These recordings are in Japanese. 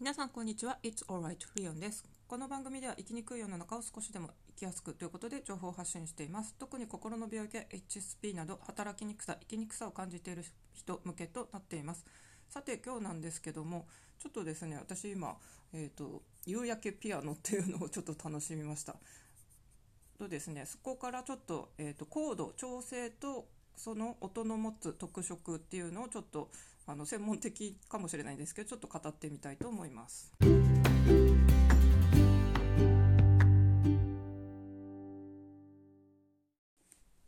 皆さんこんにちは。It's alright リオンです。この番組では生きにくい世の中を少しでも生きやすくということで情報を発信しています。特に心の病気や HSP など働きにくさ生きにくさを感じている人向けとなっています。さて今日なんですけどもちょっとですね私今、えーと、夕焼けピアノっていうのをちょっと楽しみました。とですねそこからちょっと,、えーと、コード調整とその音の持つ特色っていうのをちょっとあの専門的かもしれないんですけどちょっと語ってみたいと思います。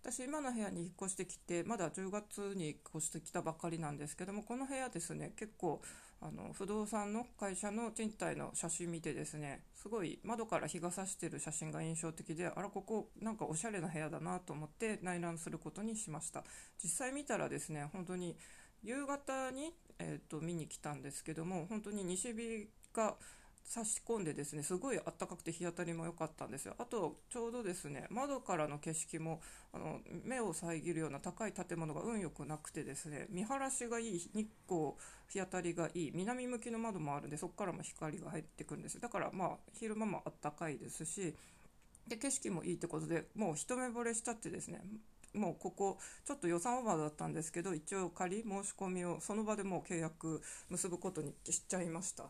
私今の部屋に引っ越してきてまだ10月に引っ越してきたばかりなんですけどもこの部屋ですね結構あの不動産の会社の賃貸の写真見てですねすごい窓から日が差してる写真が印象的であらここなんかおしゃれな部屋だなと思って内覧することにしました。実際見たらですね本当に夕方に、えーと、見に来たんですけども本当に西日が差し込んでですねすごい暖かくて日当たりも良かったんですよ。あとちょうどですね窓からの景色もあの目を遮るような高い建物が運良くなくてですね見晴らしがいい日光日当たりがいい南向きの窓もあるんでそこからも光が入ってくるんですだからまあ昼間も暖かいですしで景色もいいってことでもう一目惚れしちゃってですねもうここちょっと予算オーバーだったんですけど一応仮申し込みをその場でもう契約結ぶことにしちゃいました。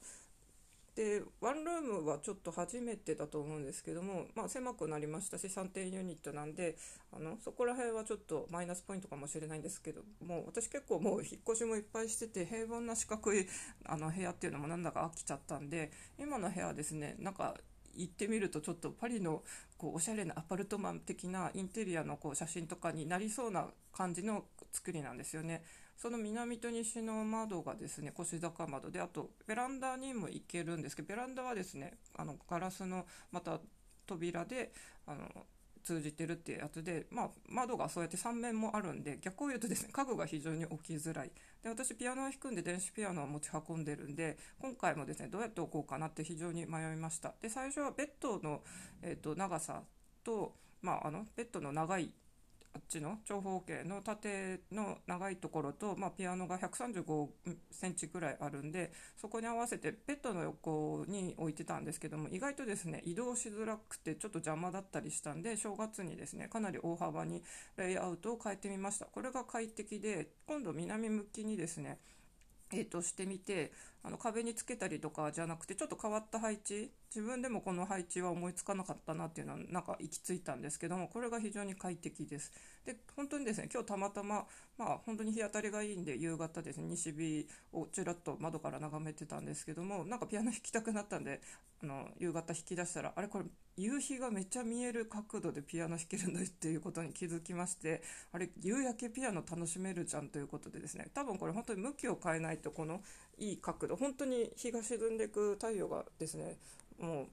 でワンルームはちょっと初めてだと思うんですけども、まあ、狭くなりましたし3点ユニットなんであのそこら辺はちょっとマイナスポイントかもしれないんですけども私結構もう引っ越しもいっぱいしてて平凡な四角いあの部屋っていうのもなんだか飽きちゃったんで今の部屋はですねなんか行ってみるとちょっとパリのこうおしゃれなアパルトマン的なインテリアのこう写真とかになりそうな感じの作りなんですよね。その南と西の窓がですね腰高窓であとベランダにも行けるんですけどベランダはですねあのガラスのまた扉であの通じてるっていうやつで、まあ、窓がそうやって3面もあるんで逆を言うとですね家具が非常に置きづらい。で私ピアノを弾くんで電子ピアノを持ち運んでるんで今回もですねどうやって置こうかなって非常に迷いました。で最初はベッドの、えーと長さと、まあ、あのベッドの長いあっちの長方形の縦の長いところと、まあ、ピアノが135センチぐらいあるんでそこに合わせてベッドの横に置いてたんですけども意外とですね移動しづらくてちょっと邪魔だったりしたんで正月にですねかなり大幅にレイアウトを変えてみました。これが快適で今度南向きにですねえー、としてみてあの壁につけたりとかじゃなくてちょっと変わった配置自分でもこの配置は思いつかなかったなっていうのはなんか行き着いたんですけどもこれが非常に快適です。で本当にですね今日たまたままあ本当に日当たりがいいんで夕方ですね西日をちらっと窓から眺めてたんですけどもなんかピアノ弾きたくなったんであの夕方弾き出したらあれこれ夕日がめっちゃ見える角度でピアノ弾けるんだっていうことに気づきましてあれ夕焼けピアノ楽しめるじゃんということでですね多分これ本当に向きを変えないとこのいい角度本当に日が沈んでいく太陽がですねも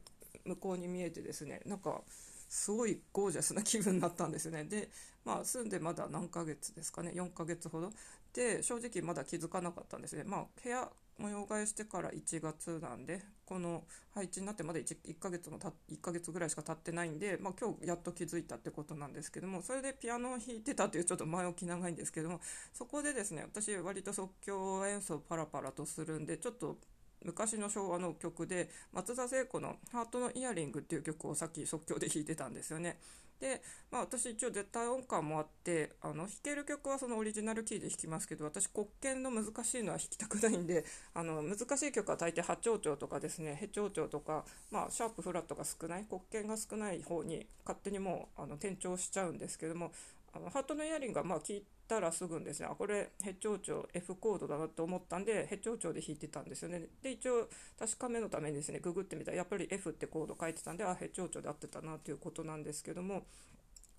う向こうに見えてですねなんかすごいゴージャスな気分になったんですよね。でまあ住んでまだ何ヶ月ですかね4ヶ月ほど。で正直まだ気づかなかったんですね。まあ部屋模様替えしてから1月なんでこの配置になってまだ 1, 1ヶ月もた1ヶ月ぐらいしか経ってないんで、まあ、今日やっと気づいたってことなんですけどもそれでピアノを弾いてたというちょっと前置き長いんですけどもそこでですね私割と即興演奏パラパラとするんでちょっと昔の昭和の曲で松田聖子の「ハートのイヤリング」っていう曲をさっき即興で弾いてたんですよね。で、まあ、私一応絶対音感もあってあの弾ける曲はそのオリジナルキーで弾きますけど私黒鍵の難しいのは弾きたくないんであの難しい曲は大抵波長調とかですねヘ長調とか、まあ、シャープフラットが少ない黒鍵が少ない方に勝手にもうあの転調しちゃうんですけどもあのハートのイヤリングはまあ聞いてたらすぐんですねあこれヘッ長調 F コードだなって思ったんでヘッ長調で弾いてたんですよねで一応確かめのためにですねググってみたらやっぱり F ってコード書いてたんであヘッ長調で合ってたなということなんですけども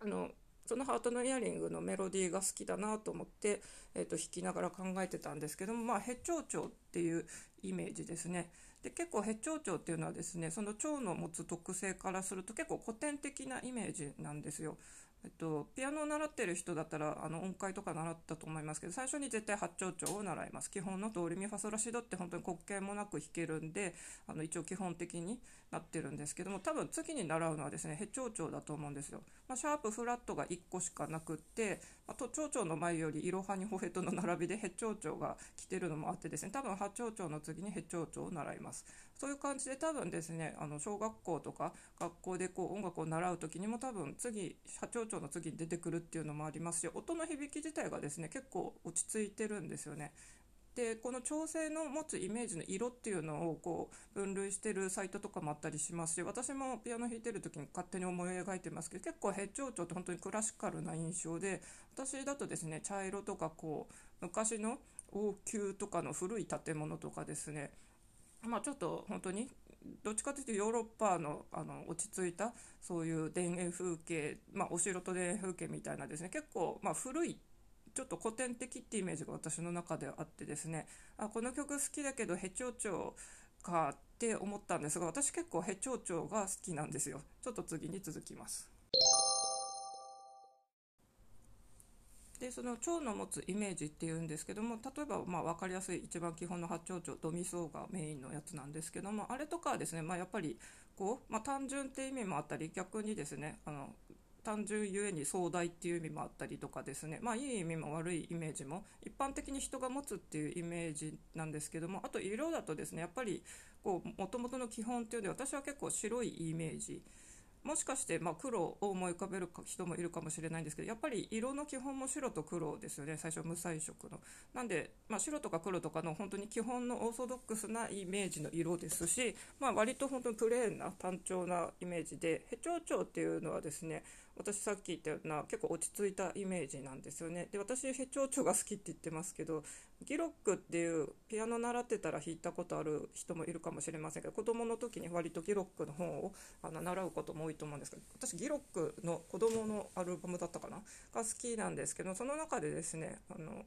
あのそのハートのイヤリングのメロディーが好きだなと思って、えー、と弾きながら考えてたんですけども、まあ、ヘッ長調っていうイメージですね。で結構ヘッ長調っていうのはですねその腸の持つ特性からすると結構古典的なイメージなんですよ。えっと、ピアノを習ってる人だったらあの音階とか習ったと思いますけど最初に絶対八丁調を習います。基本のドレミファソラシドって本当に滑稽もなく弾けるんであの一応基本的になってるんですけども多分次に習うのはですねヘ長調だと思うんですよ。まあ、シャープフラットが1個しかなくって、あと蝶々の前よりいろはにほへとの並びでヘッチョウチョウが来てるのもあってですね多分ハチョウチョウの次にヘッチョウチョウを習います。そういう感じで多分ですねあの小学校とか学校でこう音楽を習う時にも多分次ハチョウチョウの次に出てくるっていうのもありますし音の響き自体がですね結構落ち着いてるんですよね。でこの調整の持つイメージの色っていうのをこう分類してるサイトとかもあったりしますし私もピアノ弾いてる時に勝手に思い描いてますけど結構ヘッチョウチョって本当にクラシカルな印象で私だとですね茶色とかこう昔の王宮とかの古い建物とかですねまあちょっと本当にどっちかというとヨーロッパのあの落ち着いたそういう田園風景、まあ、お城と田園風景みたいなですね結構まあ古いちょっと古典的ってイメージが私の中であってですね。あこの曲好きだけどヘチョウチョウかって思ったんですが私結構ヘチョウチョウが好きなんですよ。ちょっと次に続きます。でその蝶の持つイメージっていうんですけども例えばまあ分かりやすい一番基本の八丁蝶ドミソがメインのやつなんですけどもあれとかはですね、まあ、やっぱりこう、まあ、単純って意味もあったり逆にですねあの単純ゆえに壮大っていう意味もあったりとかですね。まあいい意味も悪いイメージも一般的に人が持つっていうイメージなんですけどもあと色だとですねやっぱりこう元々の基本っていうので私は結構白いイメージもしかしてま黒を思い浮かべる人もいるかもしれないんですけどやっぱり色の基本も白と黒ですよね。最初無彩色の。なんで、まあ、白とか黒とかの本当に基本のオーソドックスなイメージの色ですし、まあ、割と本当にプレーンな単調なイメージでヘチョウチョウっていうのはですね私さっき言ったような結構落ち着いたイメージなんですよね。で私ヘチョウチョウが好きって言ってますけどギロックっていうピアノ習ってたら弾いたことある人もいるかもしれませんけど子供の時に割とギロックの本をあの習うことも多い多いと思うんですけど私ギロックの子供のアルバムだったかな？が好きなんですけどその中でですねあの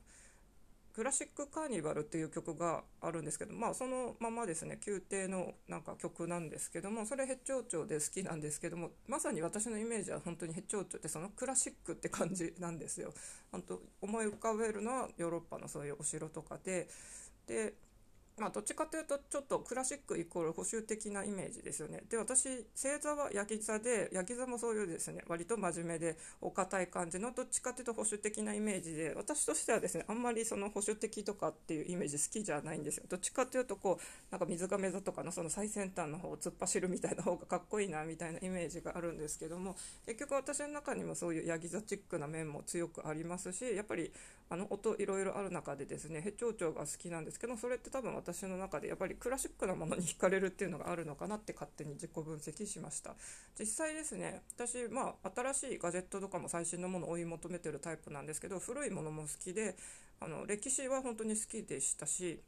クラシックカーニバルっていう曲があるんですけど、まあ、そのままですね宮廷のなんか曲なんですけどもそれヘッチョウチョで好きなんですけどもまさに私のイメージは本当にヘッチョウチョってそのクラシックって感じなんですよ。本当思い浮かべるのはヨーロッパのそういうお城とかででまあ、どっちかというとちょっとクラシックイコール保守的なイメージですよね。で私星座はヤギ座でヤギ座もそういうですね割と真面目でお堅い感じのどっちかというと保守的なイメージで私としてはですねあんまりその保守的とかっていうイメージ好きじゃないんですよ。どっちかというとこうなんか水亀座とかのその最先端の方を突っ走るみたいな方がかっこいいなみたいなイメージがあるんですけども結局私の中にもそういうヤギ座チックな面も強くありますしやっぱりあの音いろいろある中でですねヘチョウチョウが好きなんですけどそれって多分私の中でやっぱりクラシックなものに惹かれるっていうのがあるのかなって勝手に自己分析しました。実際ですね私まあ新しいガジェットとかも最新のものを追い求めてるタイプなんですけど古いものも好きであの歴史は本当に好きでしたし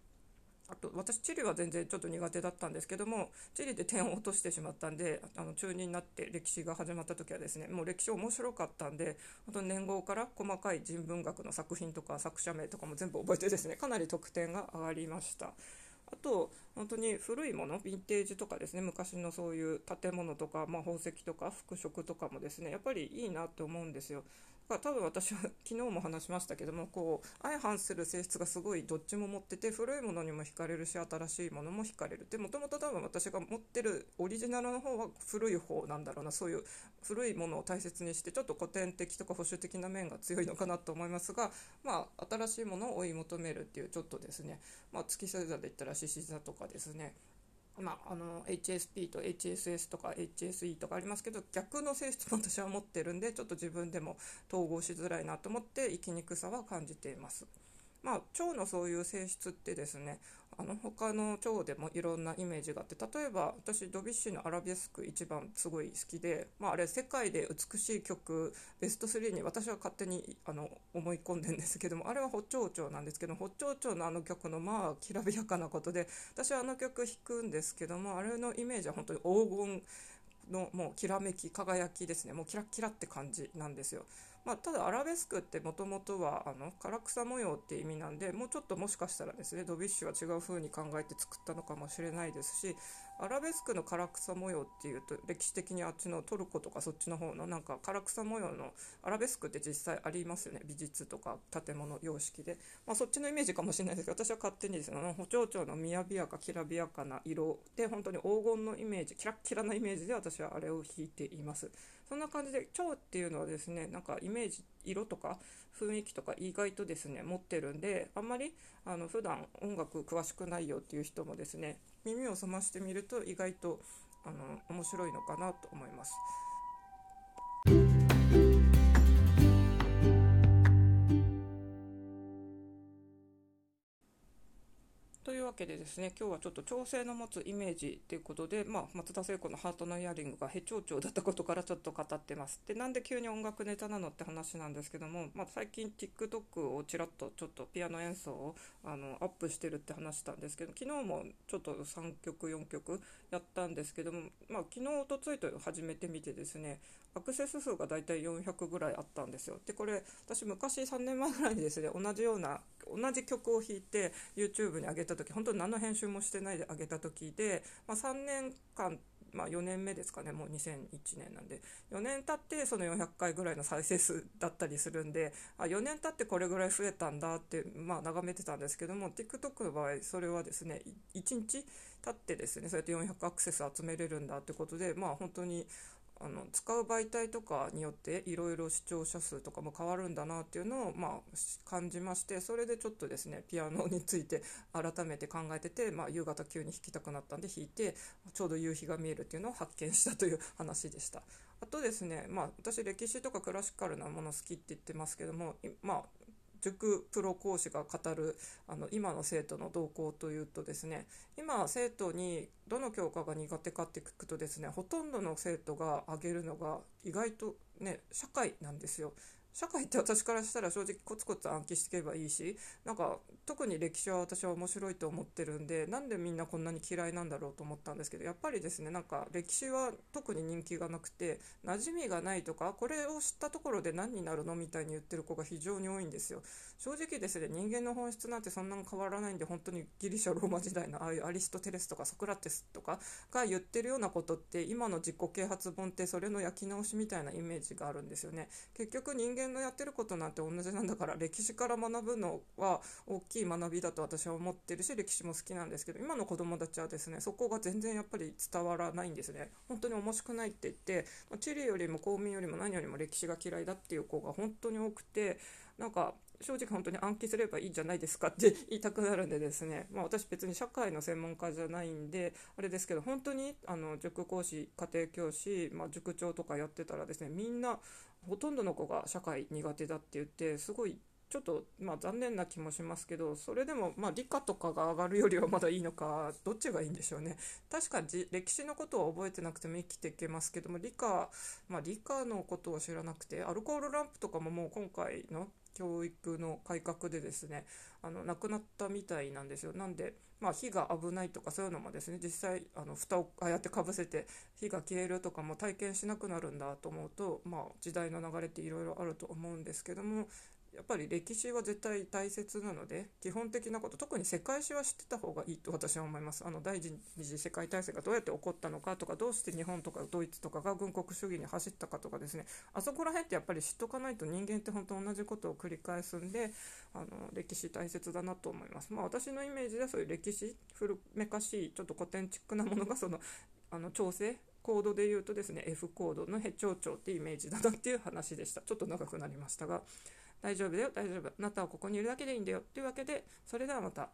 あと私地理は全然ちょっと苦手だったんですけども地理で点を落としてしまったんであの中2になって歴史が始まった時はですねもう歴史面白かったんで本当年号から細かい人文学の作品とか作者名とかも全部覚えてですねかなり得点が上がりました。あと本当に古いものヴィンテージとかですね昔のそういう建物とか、まあ、宝石とか服飾とかもですねやっぱりいいなって思うんですよ。多分私は 昨日も話しましたけどもこう相反する性質がすごいどっちも持ってて古いものにも惹かれるし新しいものも惹かれる。でもともと多分私が持ってるオリジナルの方は古い方なんだろうな。そういう古いものを大切にしてちょっと古典的とか保守的な面が強いのかなと思いますが、まあ、新しいものを追い求めるっていうちょっとですね、まあ、月星座で言ったら獅子座とかですね。まあ、の HSP と HSS とか HSE とかありますけど逆の性質も私は持ってるんでちょっと自分でも統合しづらいなと思って生きにくさは感じています。まあ、腸のそういう性質ってですねあの他の腸でもいろんなイメージがあって例えば私ドビュッシーの「アラビスク」一番すごい好きで、まあ、あれ世界で美しい曲ベスト3に私は勝手にあの思い込んでんですけどもあれはホッチョウチョウなんですけどホッチョウチョウのあの曲のまあきらびやかなことで私はあの曲弾くんですけどもあれのイメージは本当に黄金のもうきらめき輝きですねもうキラキラって感じなんですよ。まあ、ただアラベスクってもともとはあの唐草模様って意味なんでもうちょっともしかしたらですねドビュッシュは違う風に考えて作ったのかもしれないですしアラベスクの唐草模様っていうと歴史的にあっちのトルコとかそっちの方のなんか唐草模様のアラベスクって実際ありますよね。美術とか建物様式で、まあ、そっちのイメージかもしれないですけど私は勝手にですね補聴長の雅やかきらびやかな色で本当に黄金のイメージキラッキラなイメージで私はあれを弾いています。そんな感じで蝶っていうのはですねなんかイメージ色とか雰囲気とか意外とですね持ってるんであんまりあの普段音楽詳しくないよっていう人もですね耳を澄ましてみると意外とあの面白いのかなと思います。けでですね今日はちょっと調整の持つイメージということで、まあ、松田聖子のハートのイヤリングがヘチョウチョウだったことからちょっと語ってます。でなんで急に音楽ネタなのって話なんですけども、まあ、最近 TikTok をちらっとちょっとピアノ演奏をあのアップしてるって話したんですけど昨日もちょっと3曲4曲やったんですけども、まあ、昨日おとついと始めてみてですねアクセス数がだいたい400ぐらいあったんですよ。でこれ私昔3年前ぐらいにですね同じような同じ曲を弾いて YouTube に上げた時本当に何の編集もしてないで上げた時で、まあ、3年間まあ、4年目ですかねもう2001年なんで。4年経ってその400回ぐらいの再生数だったりするんであ4年経ってこれぐらい増えたんだって、まあ、眺めてたんですけども TikTok の場合それはですね1日経ってですねそうやって400アクセス集めれるんだってことでまあ本当にあの使う媒体とかによっていろいろ視聴者数とかも変わるんだなっていうのを、まあ、感じましてそれでちょっとですねピアノについて 改めて考えてて、まあ、夕方急に弾きたくなったんで弾いてちょうど夕日が見えるっていうのを発見したという話でした。あとですね、まあ、私歴史とかクラシカルなもの好きって言ってますけども、まあ、塾プロ講師が語るあの今の生徒の動向というとですね今生徒にどの教科が苦手かって聞くとですねほとんどの生徒が挙げるのが意外とね社会なんですよ。社会って私からしたら正直コツコツ暗記していけばいいしなんか特に歴史は私は面白いと思ってるんでなんでみんなこんなに嫌いなんだろうと思ったんですけどやっぱりですねなんか歴史は特に人気がなくて馴染みがないとかこれを知ったところで何になるのみたいに言ってる子が非常に多いんですよ。正直ですね人間の本質なんてそんなに変わらないんで本当にギリシャローマ時代のああいうアリストテレスとかソクラテスとかが言ってるようなことって今の自己啓発本ってそれの焼き直しみたいなイメージがあるんですよね。結局人間のやってることなんて同じなんだから歴史から学ぶのは大きい学びだと私は思ってるし歴史も好きなんですけど今の子供たちはですねそこが全然やっぱり伝わらないんですね。本当に面白くないって言って地理よりも公民よりも何よりも歴史が嫌いだっていう子が本当に多くてなんか正直本当に暗記すればいいじゃないですかって 言いたくなるんでですね、まあ、私別に社会の専門家じゃないんであれですけど本当にあの塾講師家庭教師、まあ、塾長とかやってたらですねみんなほとんどの子が社会苦手だって言ってすごいちょっとまあ残念な気もしますけどそれでもまあ理科とかが上がるよりはまだいいのかどっちがいいんでしょうね。確かに歴史のことは覚えてなくても生きていけますけども理科まあ理科のことを知らなくてアルコールランプとかももう今回の教育の改革でですねあのなくなったみたいなんですよ。なんで、まあ、火が危ないとかそういうのもですね実際あの蓋をああやってかぶせて火が消えるとかも体験しなくなるんだと思うと、まあ、時代の流れっていろいろあると思うんですけどもやっぱり歴史は絶対大切なので基本的なこと特に世界史は知ってた方がいいと私は思います。あの第二次世界大戦がどうやって起こったのかとかどうして日本とかドイツとかが軍国主義に走ったかとかですね。あそこら辺ってやっぱり知っとかないと人間って本当同じことを繰り返すんであの歴史大切だなと思います。まあ私のイメージではそういう歴史古めかしいちょっと古典チックなものがそのあの調整コードで言うとですね F コードのヘチョウチョウってイメージだなっていう話でした。ちょっと長くなりましたが。大丈夫だよ大丈夫あなたはここにいるだけでいいんだよというわけでそれではまた。